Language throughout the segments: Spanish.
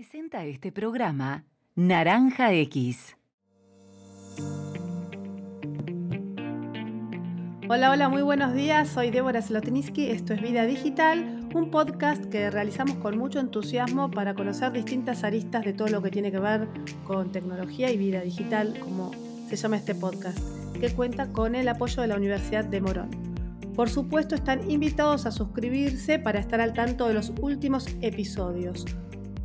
Presenta este programa Naranja X. Hola, hola, muy buenos días. Soy Débora Slotniski. Esto es Vida Digital, un podcast que realizamos con mucho entusiasmo para conocer distintas aristas de todo lo que tiene que ver con tecnología y vida digital, como se llama este podcast, que cuenta con el apoyo de la Universidad de Morón. Por supuesto, están invitados a suscribirse para estar al tanto de los últimos episodios.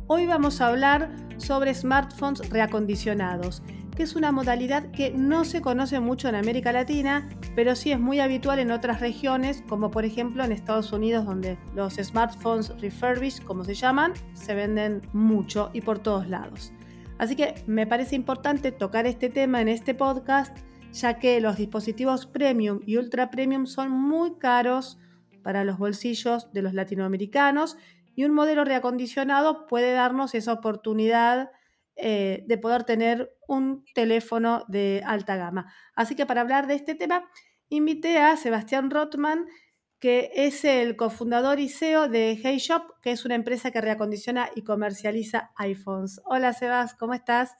Hoy vamos a hablar sobre smartphones reacondicionados que es una modalidad que no se conoce mucho en América Latina, pero sí es muy habitual en otras regiones, como por ejemplo en Estados Unidos, donde los smartphones refurbished, como se llaman, se venden mucho y por todos lados. Así que me parece importante tocar este tema en este podcast, ya que los dispositivos premium y ultra premium son muy caros para los bolsillos de los latinoamericanos y un modelo reacondicionado puede darnos esa oportunidad eh, de poder tener un teléfono de alta gama. Así que para hablar de este tema, invité a Sebastián Rotman, que es el cofundador y CEO de Hey Shop, que es una empresa que reacondiciona y comercializa iPhones. Hola Sebas, ¿cómo estás?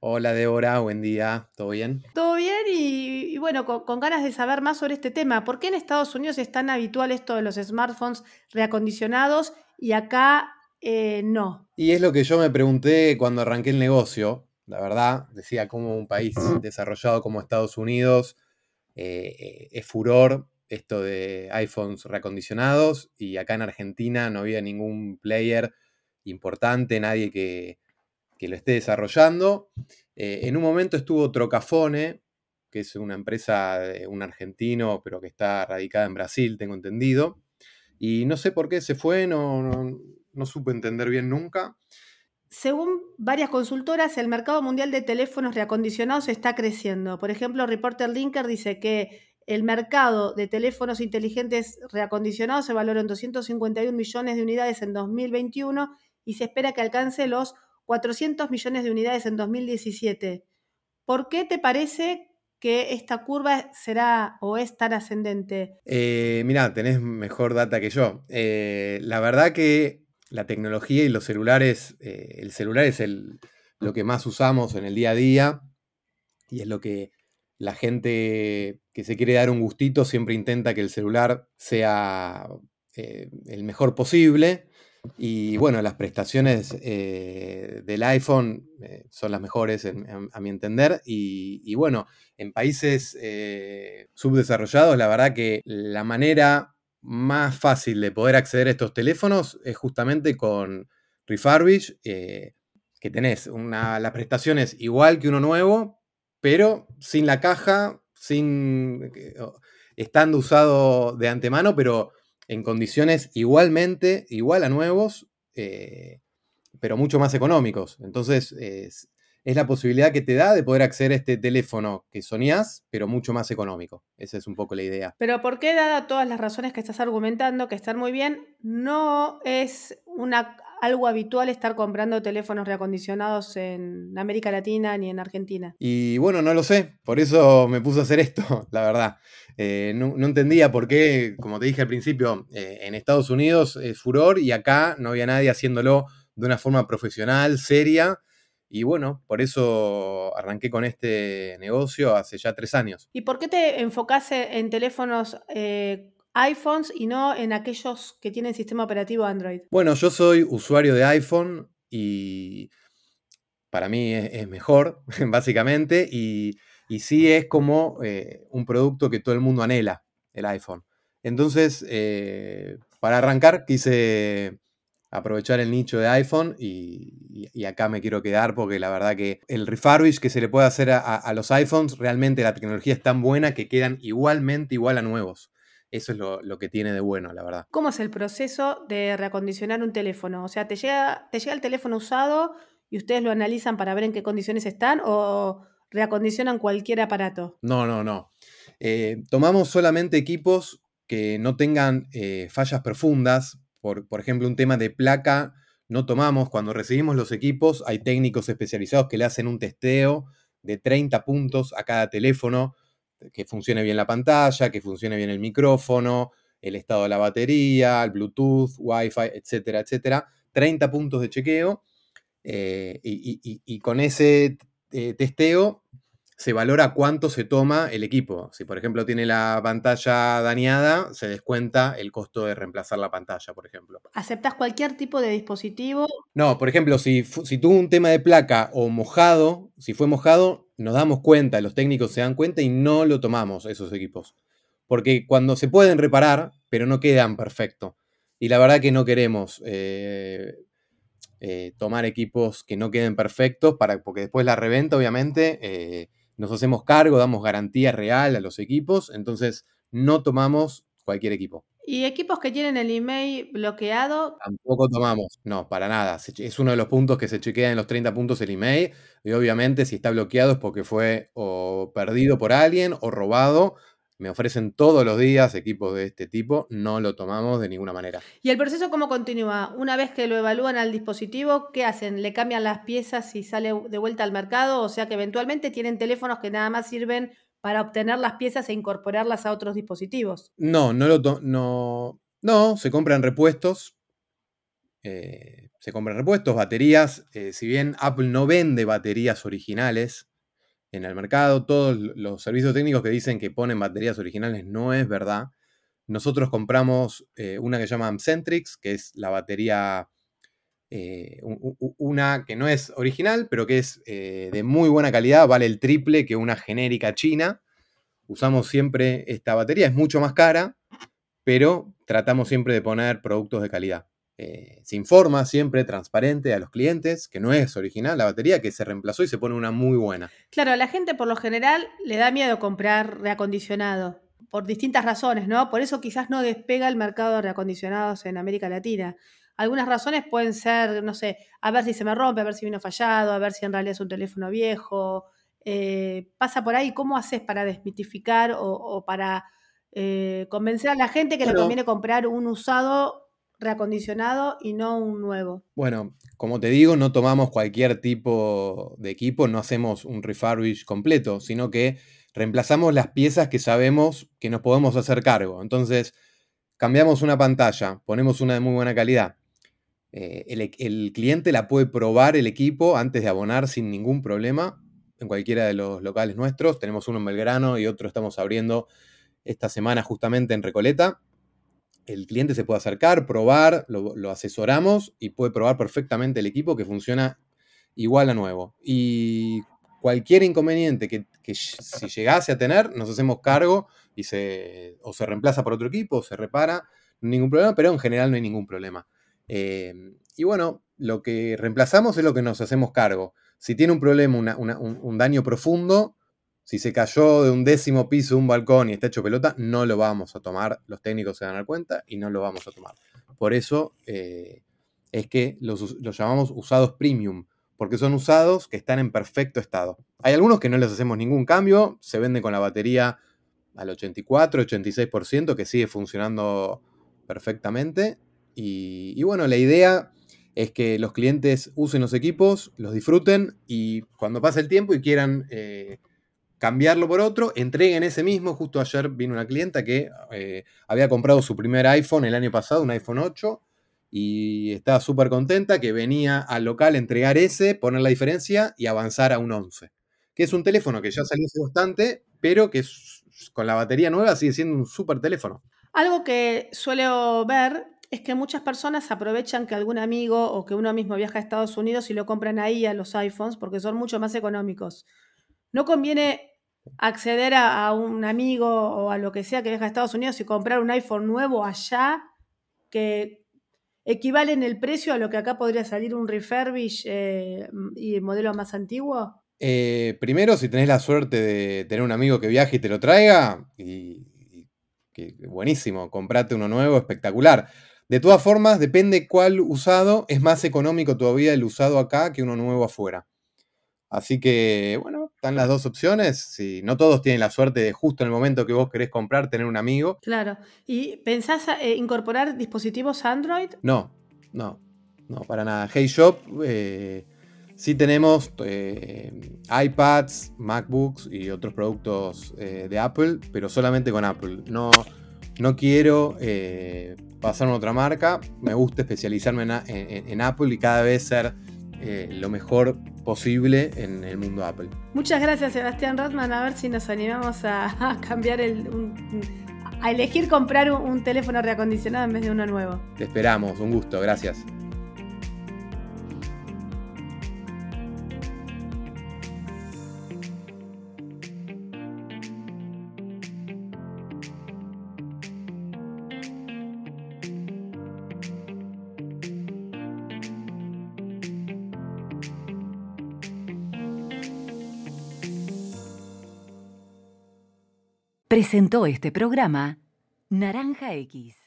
Hola Débora, buen día, ¿todo bien? Todo bien y, bueno, con, con, ganas de saber más sobre este tema. ¿Por qué en Estados Unidos es tan habitual esto de los smartphones reacondicionados y acá eh, no. Y es lo que yo me pregunté cuando arranqué el negocio. La verdad, decía cómo un país desarrollado como Estados Unidos eh, eh, es furor esto de iPhones reacondicionados y acá en Argentina no había ningún player importante, nadie que, lo esté desarrollando. en un momento estuvo Trocafone, que es una empresa de un argentino, pero que está radicada en Brasil, tengo entendido. Y no sé por qué se fue, no, no supe entender bien nunca. Según varias consultoras, el mercado mundial de teléfonos reacondicionados está creciendo. Por ejemplo, Reporter Linker dice que el mercado de teléfonos inteligentes reacondicionados se valora en 251 millones de unidades en 2021 y se espera que alcance los 400 millones de unidades en 2017. ¿Por qué te parece que esta curva será o es tan ascendente? Eh, mirá, tenés mejor data que yo. Eh, la verdad que la tecnología y los celulares, eh, el celular es lo que más usamos en el día a día y es lo que la gente que se quiere dar un gustito siempre intenta que el celular sea eh, el mejor posible. Y bueno, las prestaciones eh, del iPhone son las mejores a mi entender. Y, bueno, en países subdesarrollados, la verdad que la manera más fácil de poder acceder a estos teléfonos es justamente con Refurbish, eh, que tenés una, la prestación es igual que uno nuevo, pero sin la caja, sin eh, estando usado de antemano, pero en condiciones igualmente, igual a nuevos, eh, pero mucho más económicos. Entonces, es la posibilidad que te da de poder acceder a este teléfono que soñás, pero mucho más económico. Esa es un poco la idea. Pero ¿por qué, dada todas las razones que estás argumentando, que están muy bien, no es una, algo habitual estar comprando teléfonos reacondicionados en América Latina ni en Argentina? Y bueno, no lo sé, por eso me puse a hacer esto, la verdad. Eh, no, entendía por qué, como te dije al principio, eh, en Estados Unidos es furor y acá no había nadie haciéndolo de una forma profesional, seria y bueno, por eso arranqué con este negocio hace ya tres años. ¿Y por qué te enfocase en teléfonos eh, iPhones y no en aquellos que tienen sistema operativo Android? Bueno, yo soy usuario de iPhone y para mí es, mejor, básicamente, y, sí es como eh, un producto que todo el mundo anhela, el iPhone. Entonces, eh, para arrancar, quise aprovechar el nicho de iPhone y, acá me quiero quedar porque la verdad que el refurbish que se le puede hacer a, los iPhones, realmente la tecnología es tan buena que quedan igualmente igual a nuevos. Eso es lo, que tiene de bueno, la verdad. ¿Cómo es el proceso de reacondicionar un teléfono? O sea, ¿te llega, te llega el teléfono usado y ustedes lo analizan para ver en qué condiciones están o reacondicionan cualquier aparato? No, no, no. Eh, tomamos solamente equipos que no tengan eh, fallas profundas, por, ejemplo, un tema de placa no tomamos. Cuando recibimos los equipos, hay técnicos especializados que le hacen un testeo de 30 puntos a cada teléfono, que funcione bien la pantalla, que funcione bien el micrófono, el estado de la batería, el Bluetooth, Wi-Fi, etcétera, etcétera. 30 puntos de chequeo. Eh, y, con ese eh, testeo se valora cuánto se toma el equipo. Si, por ejemplo, tiene la pantalla dañada, se descuenta el costo de reemplazar la pantalla, por ejemplo. ¿Aceptas cualquier tipo de dispositivo? No, por ejemplo, si, si tuvo un tema de placa o mojado, si fue mojado, nos damos cuenta, los técnicos se dan cuenta y no lo tomamos esos equipos. Porque cuando se pueden reparar, pero no quedan perfectos. Y la verdad que no queremos eh, eh, tomar equipos que no queden perfectos, para, porque después la reventa, obviamente, eh, nos hacemos cargo, damos garantía real a los equipos, entonces no tomamos cualquier equipo. ¿Y equipos que tienen el email bloqueado? Tampoco tomamos, no, para nada. Es uno de los puntos que se chequea en los 30 puntos el email. Y obviamente si está bloqueado es porque fue o perdido por alguien o robado me ofrecen todos los días equipos de este tipo, no lo tomamos de ninguna manera. ¿Y el proceso cómo continúa? Una vez que lo evalúan al dispositivo, ¿qué hacen? ¿Le cambian las piezas y sale de vuelta al mercado? O sea que eventualmente tienen teléfonos que nada más sirven para obtener las piezas e incorporarlas a otros dispositivos. No, no lo no, no, se compran repuestos. Eh, se compran repuestos, baterías. Eh, si bien Apple no vende baterías originales, en el mercado. Todos los servicios técnicos que dicen que ponen baterías originales no es verdad. Nosotros compramos eh, una que se llama Amcentrix, que es la batería, eh, una que no es original, pero que es eh, de muy buena calidad, vale el triple que una genérica china. Usamos siempre esta batería, es mucho más cara, pero tratamos siempre de poner productos de calidad. Eh, se informa siempre transparente a los clientes que no es original la batería, que se reemplazó y se pone una muy buena. Claro, a la gente por lo general le da miedo comprar reacondicionado, por distintas razones, ¿no? Por eso quizás no despega el mercado de reacondicionados en América Latina. Algunas razones pueden ser, no sé, a ver si se me rompe, a ver si vino fallado, a ver si en realidad es un teléfono viejo. Eh, pasa por ahí, ¿cómo haces para desmitificar o, para eh, convencer a la gente que le conviene comprar un usado reacondicionado y no un nuevo. Bueno, como te digo, no tomamos cualquier tipo de equipo, no hacemos un refurbish completo, sino que reemplazamos las piezas que sabemos que nos podemos hacer cargo. Entonces, cambiamos una pantalla, ponemos una de muy buena calidad. Eh, el, cliente la puede probar el equipo antes de abonar sin ningún problema en cualquiera de los locales nuestros. Tenemos uno en Belgrano y otro estamos abriendo esta semana justamente en Recoleta el cliente se puede acercar, probar, lo, asesoramos y puede probar perfectamente el equipo que funciona igual a nuevo. Y cualquier inconveniente que, si llegase a tener, nos hacemos cargo o se reemplaza por otro equipo, o se repara, ningún problema, pero en general no hay ningún problema. Eh, y bueno, lo que reemplazamos es lo que nos hacemos cargo. Si tiene un problema, un daño profundo, si se cayó de un décimo piso un balcón y está hecho pelota, no lo vamos a tomar. Los técnicos se dan a cuenta y no lo vamos a tomar. Por eso eh, es que los, llamamos usados premium, porque son usados que están en perfecto estado. Hay algunos que no les hacemos ningún cambio, se venden con la batería al 84, 86%, que sigue funcionando perfectamente. Y, bueno, la idea es que los clientes usen los equipos, los disfruten y cuando pase el tiempo y quieran eh, cambiarlo por otro, entreguen ese mismo. Justo ayer vino una clienta que eh, había comprado su primer iPhone el año pasado, un iPhone 8, y estaba súper contenta que venía al local a entregar ese, poner la diferencia y avanzar a un 11. Que es un teléfono que ya salió hace bastante, pero que con la batería nueva sigue siendo un súper teléfono. Algo que suelo ver es que muchas personas aprovechan que algún amigo o que uno mismo viaja a Estados Unidos y lo compran ahí a los iPhones porque son mucho más económicos. No conviene acceder a, un amigo o a lo que sea que deja a Estados Unidos y comprar un iPhone nuevo allá que equivale en el precio a lo que acá podría salir un refurbish eh, y el modelo más antiguo? Eh, primero, si tenés la suerte de tener un amigo que viaje y te lo traiga, y, buenísimo, comprate uno nuevo, espectacular. De todas formas, depende cuál usado, es más económico todavía el usado acá que uno nuevo afuera. Así que, bueno, están las dos opciones. Si no todos tienen la suerte de justo en el momento que vos querés comprar tener un amigo. Claro. ¿Y pensás eh, incorporar dispositivos Android? No, no, no, para nada. Hey Shop, eh, sí tenemos eh, iPads, MacBooks y otros productos de Apple, pero solamente con Apple. No, no quiero pasar a otra marca. Me gusta especializarme en Apple y cada vez ser eh, lo mejor posible en el mundo Apple. Muchas gracias Sebastián Rotman, a ver si nos animamos a, cambiar el... a elegir comprar un teléfono reacondicionado en vez de uno nuevo. Te esperamos, un gusto, gracias. Presentó este programa Naranja X.